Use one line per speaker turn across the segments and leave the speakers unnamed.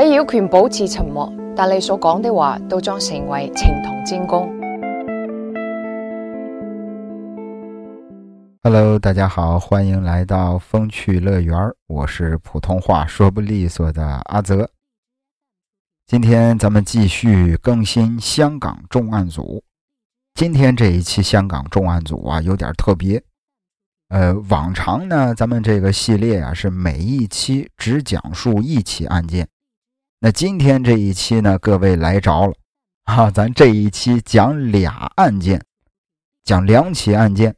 你有权保持沉默，但你所讲的话都将成为呈堂證供。
Hello，大家好，欢迎来到风趣乐园，我是普通话说不利索的阿泽。今天咱们继续更新香港重案组。今天这一期香港重案组啊，有点特别。呃，往常呢，咱们这个系列啊是每一期只讲述一起案件。那今天这一期呢，各位来着了啊，咱这一期讲俩案件，讲两起案件。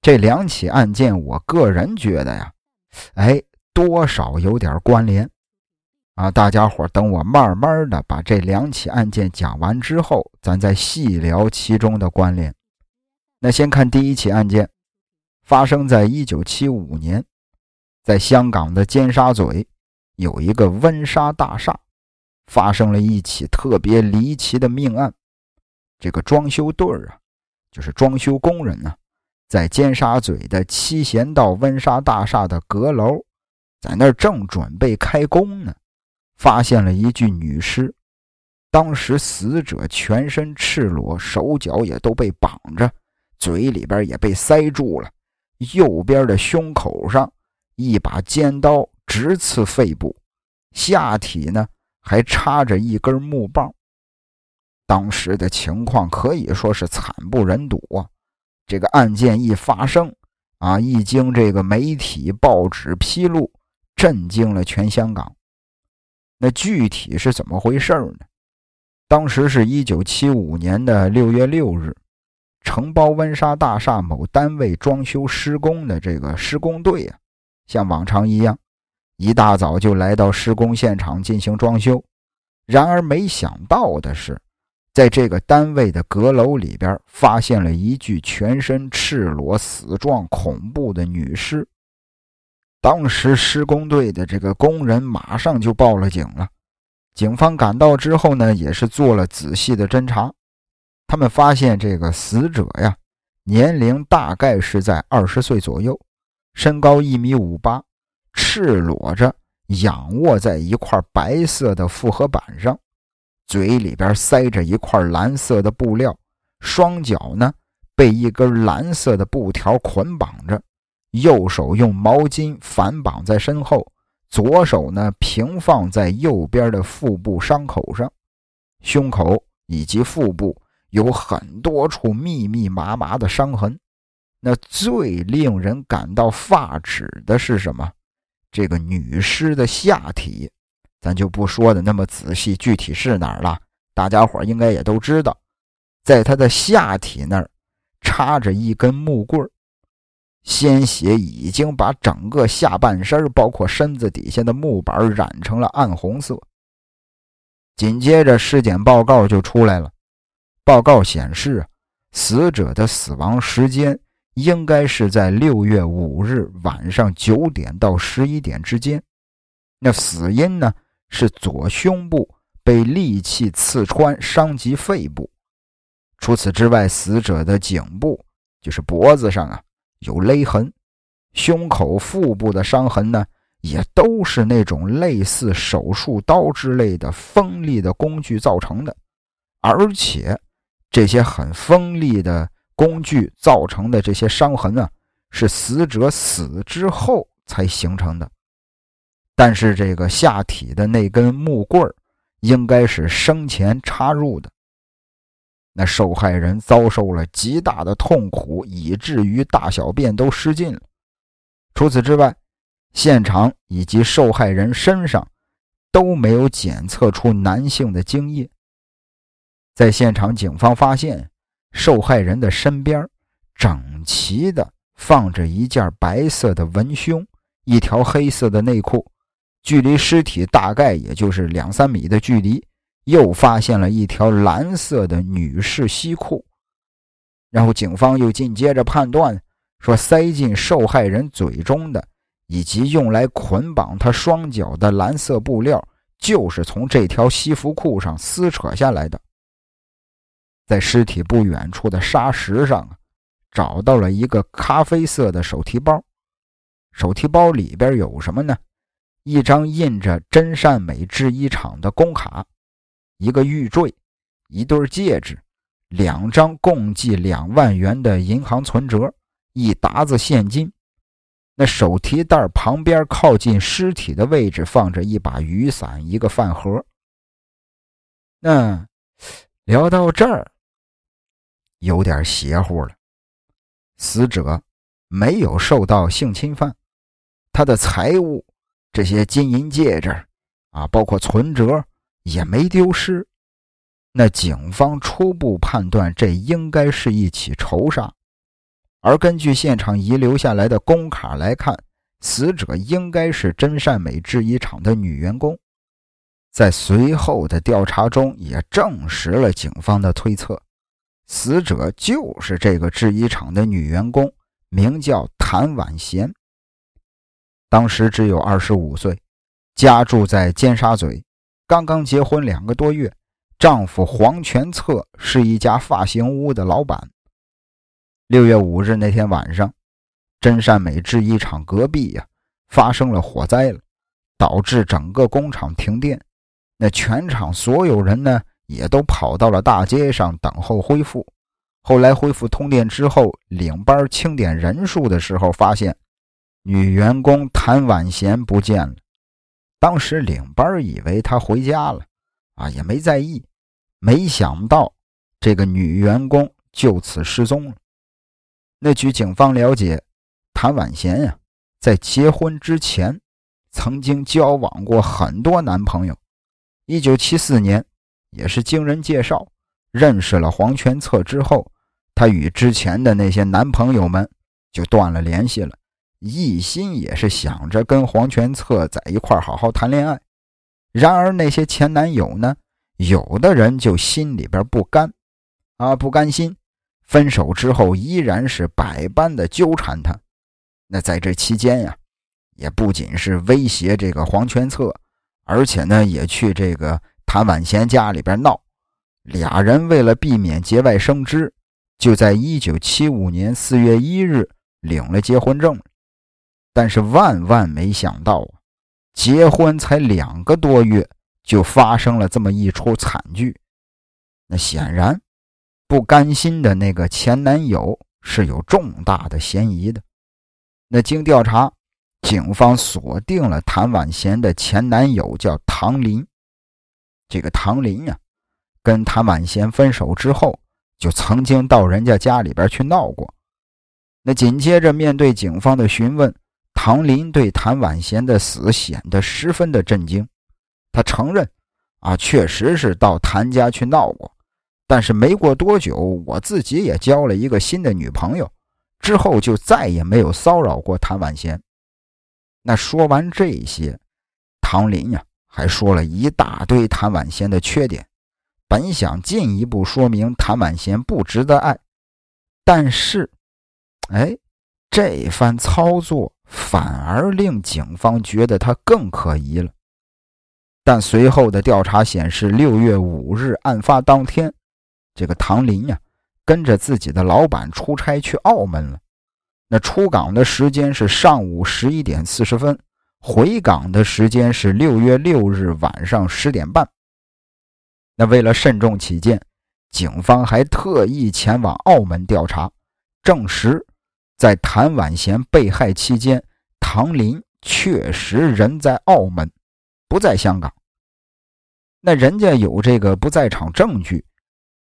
这两起案件，我个人觉得呀，哎，多少有点关联啊。大家伙等我慢慢的把这两起案件讲完之后，咱再细聊其中的关联。那先看第一起案件。发生在一九七五年，在香港的尖沙咀有一个温莎大厦，发生了一起特别离奇的命案。这个装修队儿啊，就是装修工人呢，在尖沙咀的七贤道温莎大厦的阁楼，在那儿正准备开工呢，发现了一具女尸。当时死者全身赤裸，手脚也都被绑着，嘴里边也被塞住了。右边的胸口上一把尖刀直刺肺部，下体呢还插着一根木棒。当时的情况可以说是惨不忍睹啊！这个案件一发生啊，一经这个媒体报纸披露，震惊了全香港。那具体是怎么回事呢？当时是一九七五年的六月六日。承包温莎大厦某单位装修施工的这个施工队啊，像往常一样，一大早就来到施工现场进行装修。然而没想到的是，在这个单位的阁楼里边，发现了一具全身赤裸、死状恐怖的女尸。当时施工队的这个工人马上就报了警了。警方赶到之后呢，也是做了仔细的侦查。他们发现这个死者呀，年龄大概是在二十岁左右，身高一米五八，赤裸着仰卧在一块白色的复合板上，嘴里边塞着一块蓝色的布料，双脚呢被一根蓝色的布条捆绑着，右手用毛巾反绑在身后，左手呢平放在右边的腹部伤口上，胸口以及腹部。有很多处密密麻麻的伤痕，那最令人感到发指的是什么？这个女尸的下体，咱就不说的那么仔细，具体是哪儿了？大家伙应该也都知道，在她的下体那儿插着一根木棍鲜血已经把整个下半身，包括身子底下的木板染成了暗红色。紧接着，尸检报告就出来了。报告显示，死者的死亡时间应该是在六月五日晚上九点到十一点之间。那死因呢是左胸部被利器刺穿，伤及肺部。除此之外，死者的颈部就是脖子上啊有勒痕，胸口、腹部的伤痕呢也都是那种类似手术刀之类的锋利的工具造成的，而且。这些很锋利的工具造成的这些伤痕啊，是死者死之后才形成的。但是这个下体的那根木棍应该是生前插入的。那受害人遭受了极大的痛苦，以至于大小便都失禁了。除此之外，现场以及受害人身上都没有检测出男性的精液。在现场，警方发现受害人的身边整齐地放着一件白色的文胸，一条黑色的内裤，距离尸体大概也就是两三米的距离，又发现了一条蓝色的女士西裤。然后，警方又紧接着判断说，塞进受害人嘴中的以及用来捆绑她双脚的蓝色布料，就是从这条西服裤上撕扯下来的。在尸体不远处的沙石上，找到了一个咖啡色的手提包。手提包里边有什么呢？一张印着真善美制衣厂的工卡，一个玉坠，一对戒指，两张共计两万元的银行存折，一沓子现金。那手提袋旁边靠近尸体的位置放着一把雨伞，一个饭盒。那聊到这儿，有点邪乎了。死者没有受到性侵犯，他的财物，这些金银戒指啊，包括存折也没丢失。那警方初步判断，这应该是一起仇杀。而根据现场遗留下来的工卡来看，死者应该是真善美制衣厂的女员工。在随后的调查中，也证实了警方的推测，死者就是这个制衣厂的女员工，名叫谭婉贤。当时只有二十五岁，家住在尖沙咀，刚刚结婚两个多月。丈夫黄全策是一家发型屋的老板。六月五日那天晚上，真善美制衣厂隔壁呀发生了火灾了，导致整个工厂停电。那全场所有人呢，也都跑到了大街上等候恢复。后来恢复通电之后，领班清点人数的时候，发现女员工谭婉贤不见了。当时领班以为她回家了，啊，也没在意。没想到这个女员工就此失踪了。那据警方了解，谭婉贤呀，在结婚之前曾经交往过很多男朋友。一九七四年，也是经人介绍认识了黄全策之后，她与之前的那些男朋友们就断了联系了，一心也是想着跟黄全策在一块好好谈恋爱。然而那些前男友呢，有的人就心里边不甘，啊，不甘心，分手之后依然是百般的纠缠他。那在这期间呀，也不仅是威胁这个黄全策。而且呢，也去这个谭婉贤家里边闹。俩人为了避免节外生枝，就在一九七五年四月一日领了结婚证。但是万万没想到啊，结婚才两个多月，就发生了这么一出惨剧。那显然，不甘心的那个前男友是有重大的嫌疑的。那经调查。警方锁定了谭婉贤的前男友，叫唐林。这个唐林呀，跟谭婉贤分手之后，就曾经到人家家里边去闹过。那紧接着面对警方的询问，唐林对谭婉贤的死显得十分的震惊。他承认，啊，确实是到谭家去闹过，但是没过多久，我自己也交了一个新的女朋友，之后就再也没有骚扰过谭婉贤。那说完这些，唐林呀还说了一大堆谭婉贤的缺点，本想进一步说明谭婉贤不值得爱，但是，哎，这番操作反而令警方觉得他更可疑了。但随后的调查显示，六月五日案发当天，这个唐林呀跟着自己的老板出差去澳门了。那出港的时间是上午十一点四十分，回港的时间是六月六日晚上十点半。那为了慎重起见，警方还特意前往澳门调查，证实在谭婉贤被害期间，唐林确实人在澳门，不在香港。那人家有这个不在场证据，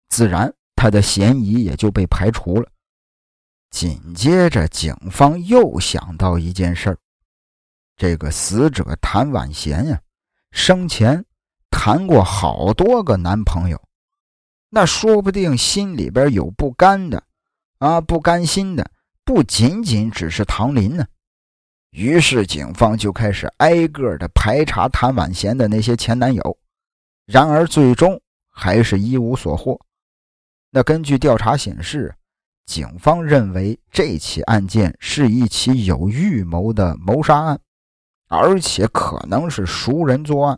自然他的嫌疑也就被排除了。紧接着，警方又想到一件事儿：这个死者谭婉贤呀，生前谈过好多个男朋友，那说不定心里边有不甘的，啊，不甘心的，不仅仅只是唐林呢。于是，警方就开始挨个的排查谭婉贤的那些前男友，然而最终还是一无所获。那根据调查显示。警方认为这起案件是一起有预谋的谋杀案，而且可能是熟人作案。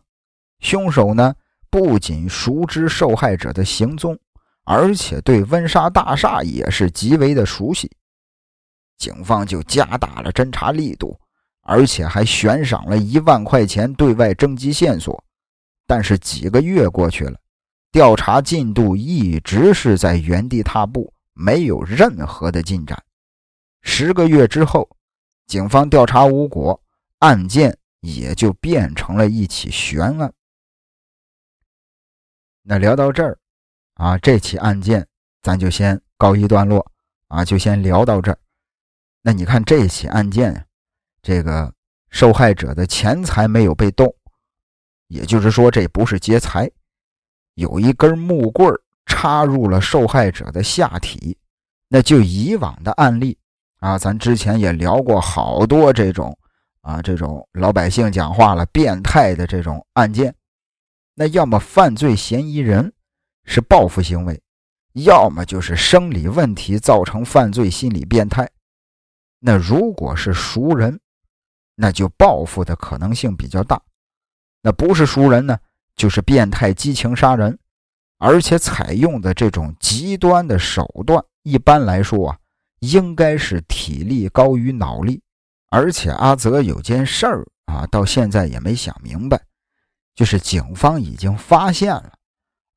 凶手呢，不仅熟知受害者的行踪，而且对温莎大厦也是极为的熟悉。警方就加大了侦查力度，而且还悬赏了一万块钱对外征集线索。但是几个月过去了，调查进度一直是在原地踏步，没有任何的进展。十个月之后，警方调查无果，案件也就变成了一起悬案。那聊到这儿，啊，这起案件咱就先告一段落，啊，就先聊到这儿。那你看这起案件，这个受害者的钱财没有被动，也就是说这不是劫财，有一根木棍插入了受害者的下体。那就以往的案例。啊，咱之前也聊过好多这种啊，这种老百姓讲话了，变态的这种案件。那要么犯罪嫌疑人是报复行为，要么就是生理问题造成犯罪心理变态。那如果是熟人，那就报复的可能性比较大；那不是熟人呢，就是变态激情杀人，而且采用的这种极端的手段，一般来说啊。应该是体力高于脑力，而且阿泽有件事儿啊，到现在也没想明白，就是警方已经发现了，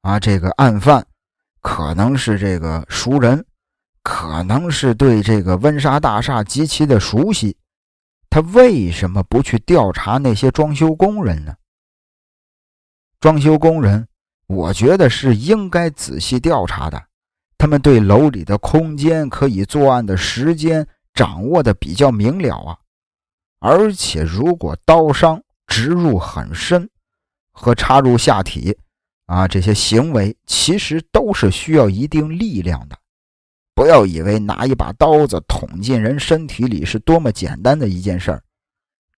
啊，这个案犯可能是这个熟人，可能是对这个温莎大厦极其的熟悉，他为什么不去调查那些装修工人呢？装修工人，我觉得是应该仔细调查的。他们对楼里的空间、可以作案的时间掌握的比较明了啊，而且如果刀伤植入很深和插入下体啊，这些行为其实都是需要一定力量的。不要以为拿一把刀子捅进人身体里是多么简单的一件事儿，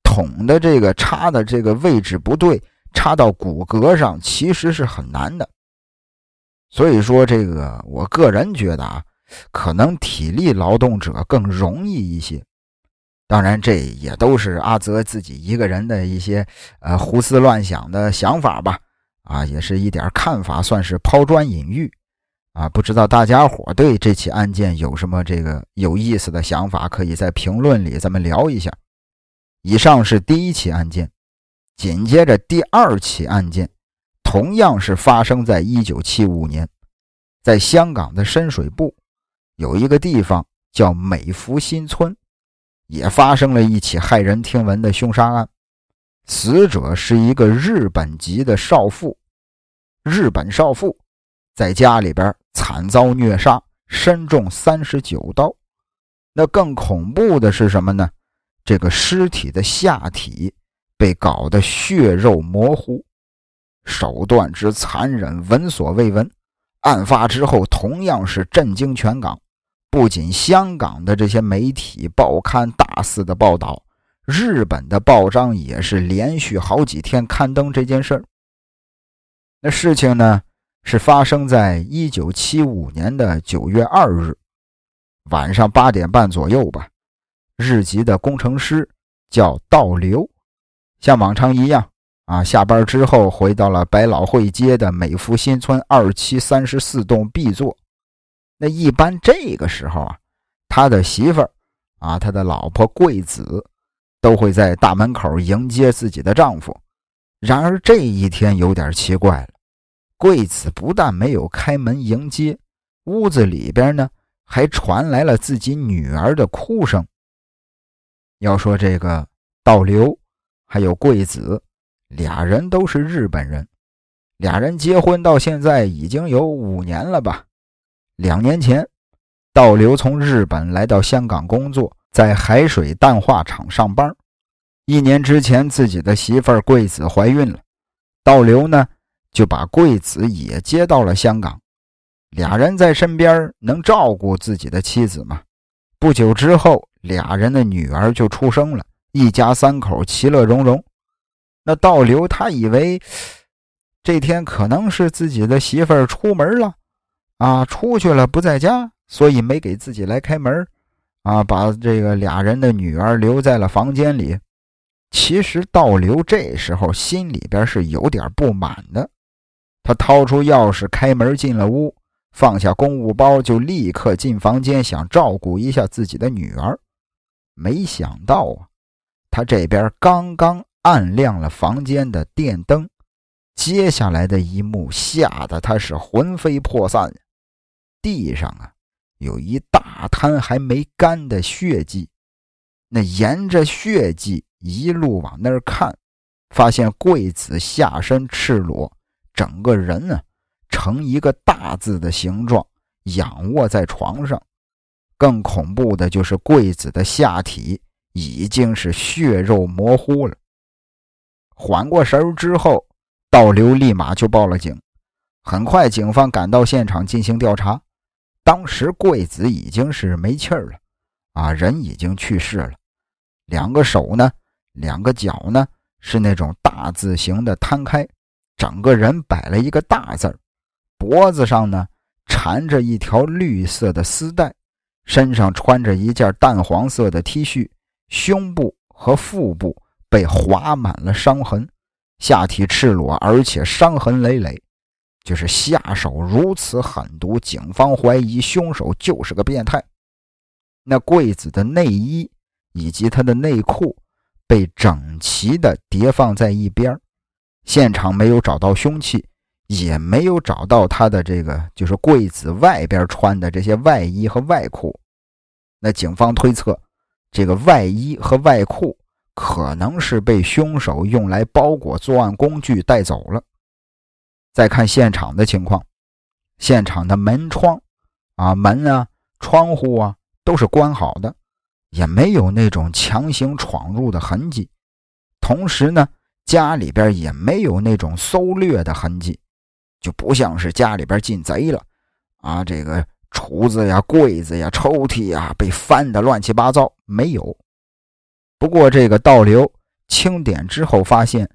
捅的这个插的这个位置不对，插到骨骼上其实是很难的。所以说，这个我个人觉得啊，可能体力劳动者更容易一些。当然，这也都是阿泽自己一个人的一些呃胡思乱想的想法吧。啊，也是一点看法，算是抛砖引玉。啊，不知道大家伙对这起案件有什么这个有意思的想法，可以在评论里咱们聊一下。以上是第一起案件，紧接着第二起案件。同样是发生在一九七五年，在香港的深水埗，有一个地方叫美福新村，也发生了一起骇人听闻的凶杀案。死者是一个日本籍的少妇，日本少妇在家里边惨遭虐杀，身中三十九刀。那更恐怖的是什么呢？这个尸体的下体被搞得血肉模糊。手段之残忍，闻所未闻。案发之后，同样是震惊全港。不仅香港的这些媒体报刊大肆的报道，日本的报章也是连续好几天刊登这件事儿。那事情呢，是发生在一九七五年的九月二日晚上八点半左右吧。日籍的工程师叫道流，像往常一样。啊，下班之后回到了百老汇街的美孚新村二期三十四栋 B 座。那一般这个时候啊，他的媳妇儿啊，他的老婆桂子都会在大门口迎接自己的丈夫。然而这一天有点奇怪了，桂子不但没有开门迎接，屋子里边呢还传来了自己女儿的哭声。要说这个倒流，还有桂子。俩人都是日本人，俩人结婚到现在已经有五年了吧？两年前，道流从日本来到香港工作，在海水淡化厂上班。一年之前，自己的媳妇儿桂子怀孕了，道流呢就把桂子也接到了香港，俩人在身边能照顾自己的妻子吗？不久之后，俩人的女儿就出生了，一家三口其乐融融。那道流他以为这天可能是自己的媳妇儿出门了，啊，出去了不在家，所以没给自己来开门，啊，把这个俩人的女儿留在了房间里。其实道流这时候心里边是有点不满的，他掏出钥匙开门进了屋，放下公务包就立刻进房间想照顾一下自己的女儿，没想到啊。他这边刚刚按亮了房间的电灯，接下来的一幕吓得他是魂飞魄散。地上啊，有一大滩还没干的血迹。那沿着血迹一路往那儿看，发现贵子下身赤裸，整个人呢呈一个大字的形状，仰卧在床上。更恐怖的就是贵子的下体已经是血肉模糊了。缓过神儿之后，道流立马就报了警。很快，警方赶到现场进行调查。当时贵子已经是没气儿了，啊，人已经去世了。两个手呢，两个脚呢，是那种大字形的摊开，整个人摆了一个大字儿。脖子上呢缠着一条绿色的丝带，身上穿着一件淡黄色的 T 恤，胸部和腹部被划满了伤痕，下体赤裸，而且伤痕累累。就是下手如此狠毒，警方怀疑凶手就是个变态。那柜子的内衣以及他的内裤被整齐的叠放在一边，现场没有找到凶器，也没有找到他的这个就是柜子外边穿的这些外衣和外裤。那警方推测，这个外衣和外裤可能是被凶手用来包裹作案工具带走了。再看现场的情况，现场的门窗啊、门啊、窗户啊都是关好的，也没有那种强行闯入的痕迹。同时呢，家里边也没有那种搜掠的痕迹，就不像是家里边进贼了啊。这个橱子呀、柜子呀、抽屉呀被翻的乱七八糟，没有。不过这个倒流清点之后发现。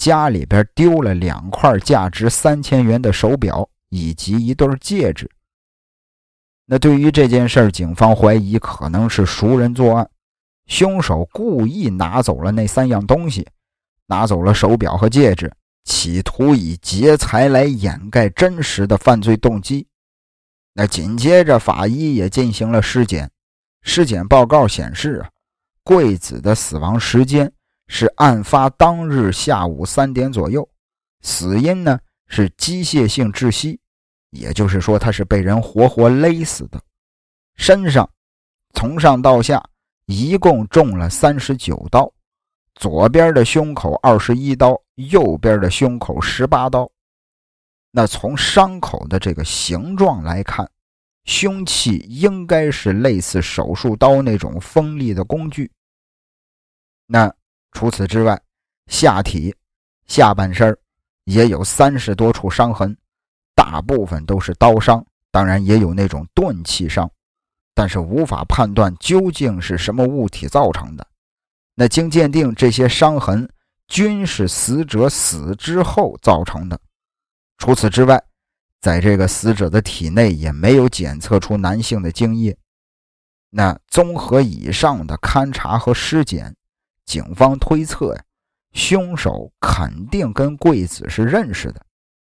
家里边丢了两块价值三千元的手表以及一对戒指。那对于这件事警方怀疑可能是熟人作案，凶手故意拿走了那三样东西，拿走了手表和戒指，企图以劫财来掩盖真实的犯罪动机。那紧接着，法医也进行了尸检，尸检报告显示啊，贵子的死亡时间。是案发当日下午三点左右，死因呢是机械性窒息，也就是说他是被人活活勒死的。身上从上到下一共中了三十九刀，左边的胸口二十一刀，右边的胸口十八刀。那从伤口的这个形状来看，凶器应该是类似手术刀那种锋利的工具。那。除此之外，下体、下半身也有三十多处伤痕，大部分都是刀伤，当然也有那种钝器伤，但是无法判断究竟是什么物体造成的。那经鉴定，这些伤痕均是死者死之后造成的。除此之外，在这个死者的体内也没有检测出男性的精液。那综合以上的勘查和尸检。警方推测呀，凶手肯定跟贵子是认识的，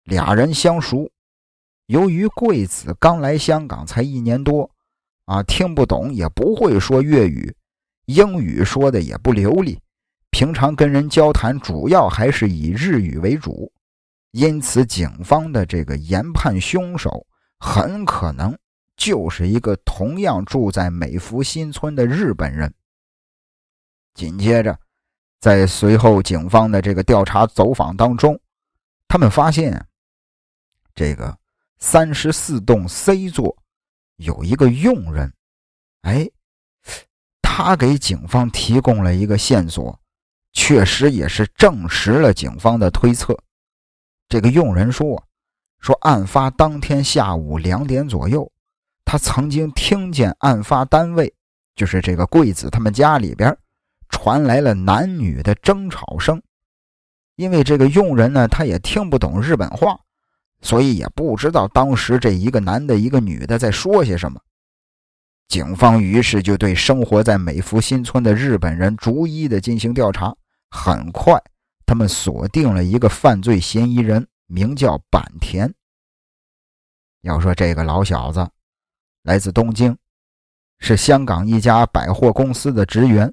俩人相熟。由于贵子刚来香港才一年多，啊，听不懂也不会说粤语，英语说的也不流利，平常跟人交谈主要还是以日语为主，因此警方的这个研判，凶手很可能就是一个同样住在美孚新村的日本人。紧接着，在随后警方的这个调查走访当中，他们发现，这个三十四栋 C 座有一个佣人，哎，他给警方提供了一个线索，确实也是证实了警方的推测。这个佣人说，说案发当天下午两点左右，他曾经听见案发单位，就是这个贵子他们家里边。传来了男女的争吵声，因为这个佣人呢，他也听不懂日本话，所以也不知道当时这一个男的、一个女的在说些什么。警方于是就对生活在美孚新村的日本人逐一的进行调查。很快，他们锁定了一个犯罪嫌疑人，名叫坂田。要说这个老小子来自东京，是香港一家百货公司的职员。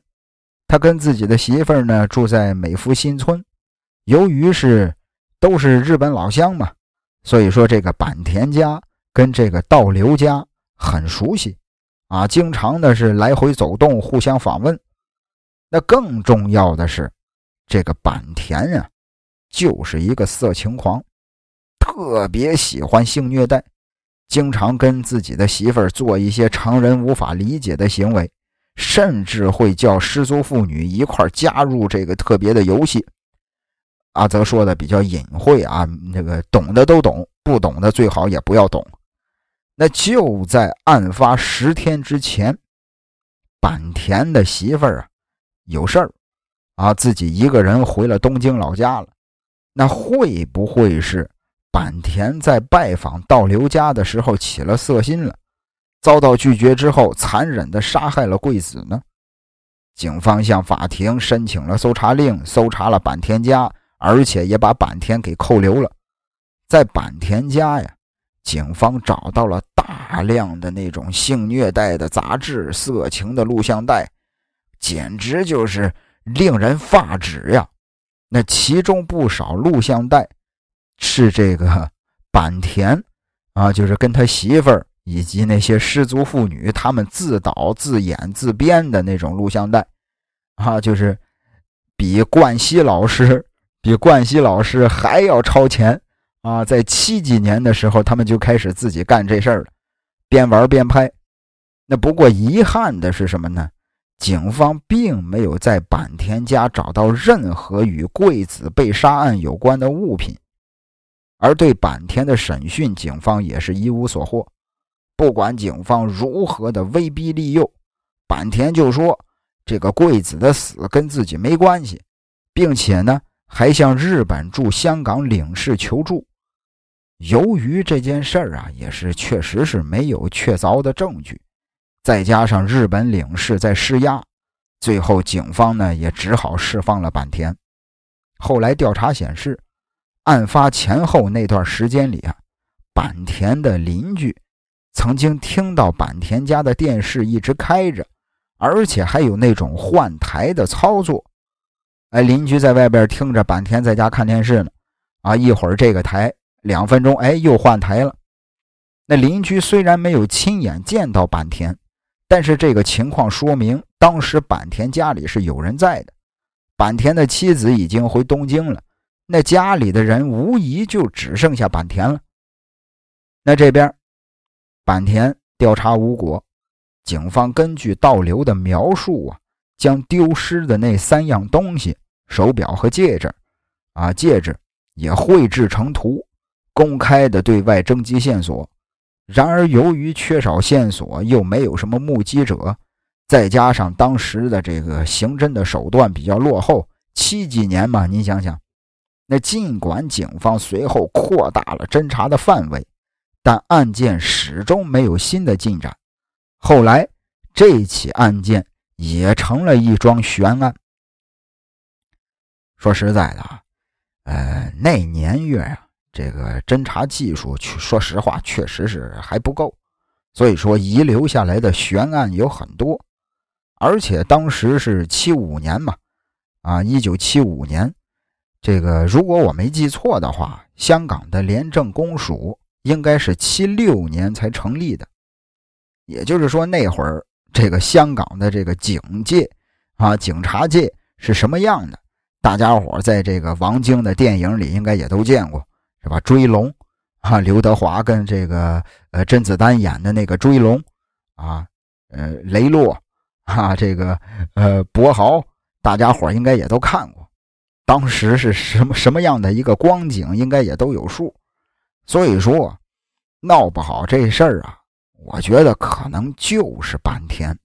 他跟自己的媳妇儿呢住在美孚新村，由于是都是日本老乡嘛，所以说这个坂田家跟这个道流家很熟悉，啊，经常的是来回走动，互相访问。那更重要的是，这个坂田呀，就是一个色情狂，特别喜欢性虐待，经常跟自己的媳妇儿做一些常人无法理解的行为。甚至会叫失足妇女一块加入这个特别的游戏。阿泽说的比较隐晦啊，那个懂的都懂，不懂的最好也不要懂。那就在案发十天之前，坂田的媳妇儿啊有事儿啊，自己一个人回了东京老家了。那会不会是坂田在拜访道流家的时候起了色心了？遭到拒绝之后，残忍地杀害了贵子呢。警方向法庭申请了搜查令，搜查了坂田家，而且也把坂田给扣留了。在坂田家呀，警方找到了大量的那种性虐待的杂志、色情的录像带，简直就是令人发指呀。那其中不少录像带是这个坂田啊，就是跟他媳妇儿。以及那些失足妇女，他们自导自演自编的那种录像带，啊，就是比冠希老师比冠希老师还要超前啊！在七几年的时候，他们就开始自己干这事儿了，边玩边拍。那不过遗憾的是什么呢？警方并没有在坂田家找到任何与贵子被杀案有关的物品，而对坂田的审讯，警方也是一无所获。不管警方如何的威逼利诱，坂田就说这个贵子的死跟自己没关系，并且呢还向日本驻香港领事求助。由于这件事儿啊也是确实是没有确凿的证据，再加上日本领事在施压，最后警方呢也只好释放了坂田。后来调查显示，案发前后那段时间里啊，坂田的邻居。曾经听到坂田家的电视一直开着，而且还有那种换台的操作。哎，邻居在外边听着坂田在家看电视呢，啊，一会儿这个台两分钟，哎，又换台了。那邻居虽然没有亲眼见到坂田，但是这个情况说明当时坂田家里是有人在的。坂田的妻子已经回东京了，那家里的人无疑就只剩下坂田了。那这边。坂田调查无果，警方根据倒流的描述啊，将丢失的那三样东西——手表和戒指，啊，戒指也绘制成图，公开的对外征集线索。然而，由于缺少线索，又没有什么目击者，再加上当时的这个刑侦的手段比较落后，七几年嘛，您想想，那尽管警方随后扩大了侦查的范围。但案件始终没有新的进展，后来这起案件也成了一桩悬案。说实在的啊，呃，那年月啊，这个侦查技术，说实话确实是还不够，所以说遗留下来的悬案有很多，而且当时是七五年嘛，啊，一九七五年，这个如果我没记错的话，香港的廉政公署。应该是七六年才成立的，也就是说那会儿这个香港的这个警界啊，警察界是什么样的？大家伙在这个王晶的电影里应该也都见过，是吧？追龙啊，刘德华跟这个呃甄子丹演的那个追龙啊，呃雷洛啊，这个呃博豪，大家伙应该也都看过。当时是什么什么样的一个光景，应该也都有数。所以说，闹不好这事儿啊，我觉得可能就是坂田。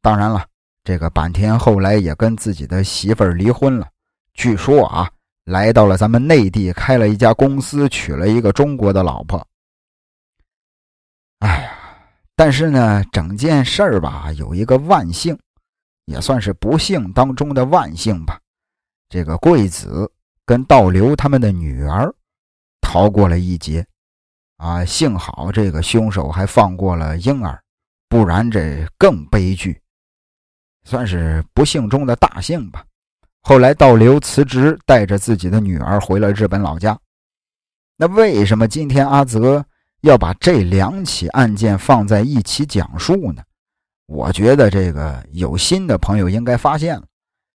当然了，这个坂田后来也跟自己的媳妇儿离婚了，据说啊，来到了咱们内地开了一家公司，娶了一个中国的老婆。哎呀，但是呢，整件事儿吧，有一个万幸，也算是不幸当中的万幸吧。这个贵子跟道流他们的女儿。逃过了一劫，啊，幸好这个凶手还放过了婴儿，不然这更悲剧。
算是不幸中的大幸吧。后来倒流辞职，带着自己的女儿回了日本老家。那为什么今天阿泽要把这两起案件放在一起讲述呢？我觉得这个有心的朋友应该发现了。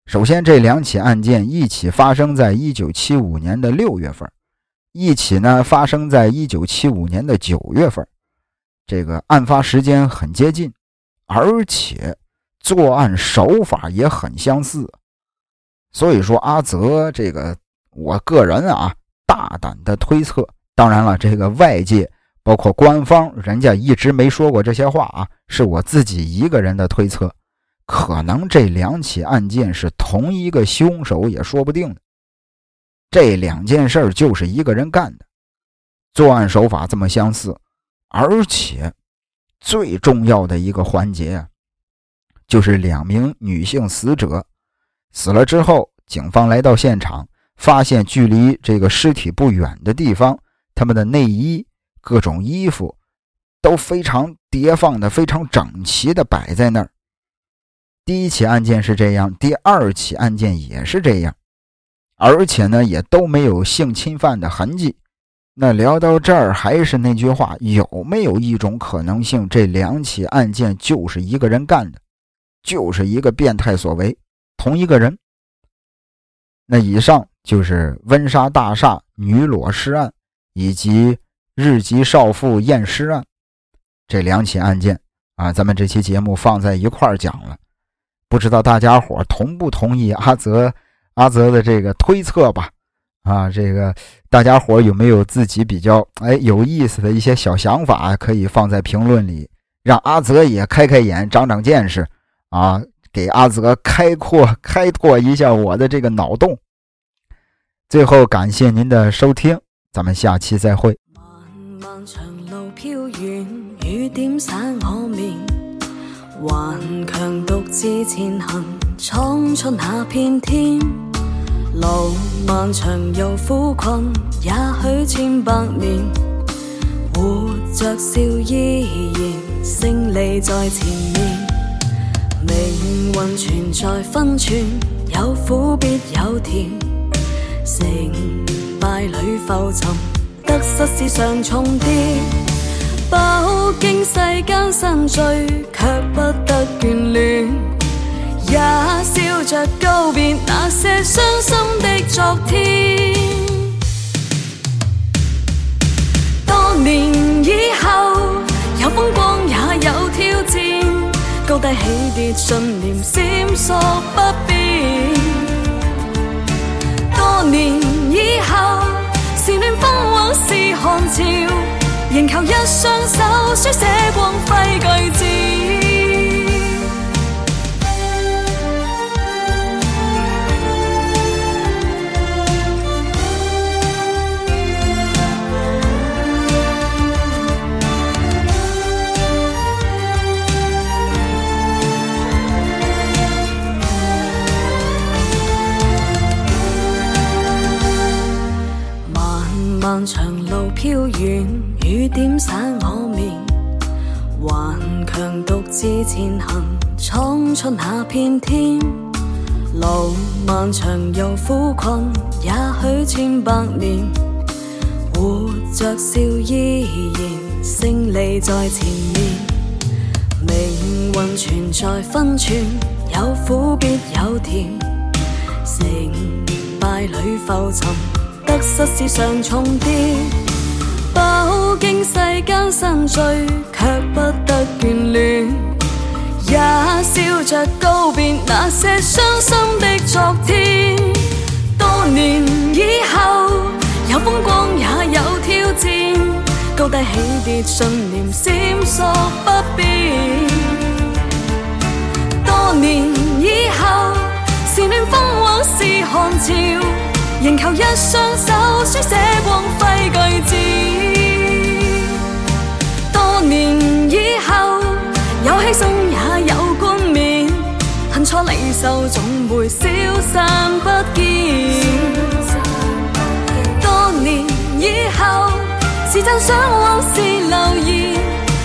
首先，这两起案件一起发生在一九七五年的六月份，一起呢发生在一九七五年的九月份，这个案发时间很接近，而且作案手法也很相似。所以说，阿泽这个，我个人啊。大胆的推测，当然了，这个外界包括官方，人家一直没说过这些话啊，是我自己一个人的推测，可能这两起案件是同一个凶手也说不定。这两件事就是一个人干的，作案手法这么相似，而且最重要的一个环节啊，就是两名女性死者死了之后，警方来到现场。发现距离这个尸体不远的地方，他们的内衣、各种衣服都非常叠放的非常整齐的摆在那儿。第一起案件是这样，第二起案件也是这样，而且呢也都没有性侵犯的痕迹。那聊到这儿，还是那句话，有没有一种可能性，这两起案件就是一个人干的，就是一个变态所为，同一个人？那以上。就是温莎大厦女裸尸案以及日籍少妇验尸案这两起案件啊，咱们这期节目放在一块儿讲了，不知道大家伙同不同意阿泽阿泽的这个推测吧？啊，这个大家伙有没有自己比较哎有意思的一些小想法，可以放在评论里，让阿泽也开开眼、长长见识啊，给阿泽开阔 开拓一下我的这个脑洞。最后，感谢您的收听，咱们下期再会。漫漫长路飘远，雨点洒我面，顽强独自前行，闯出那片天。路漫长又苦困，也许千百年，活着笑依然，胜利在前面。命运存在分寸，有苦必有甜。成败里浮沉，得失是常重叠。饱经世间新醉，却不得眷恋。也笑着告别那些伤心的昨天。多年以后，有风光也有挑战，高低起跌，信念闪烁不变。多年以后，是暖风或是寒潮，仍靠一双手书写光辉句子。出那片天。路漫长又苦困，也许千百年，活着笑依然，胜利在前面。命运存在分寸，有苦必有甜，成败里浮沉。得失是常重叠，饱经世间新醉，却不得眷恋。也笑着告别那些伤心的昨天。多年以后，有风光也有挑战，高低起跌，信念闪烁不变。多年以后，是暖风或是寒潮。仍求一双手书写光辉句子。多年以后，有牺牲，恨错离愁总会消散不见。多年以后，是赞赏或是留言，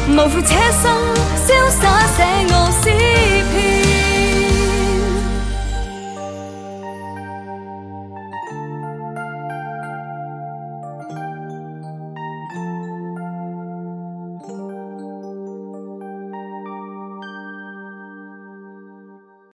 无悔这生潇洒写我诗篇。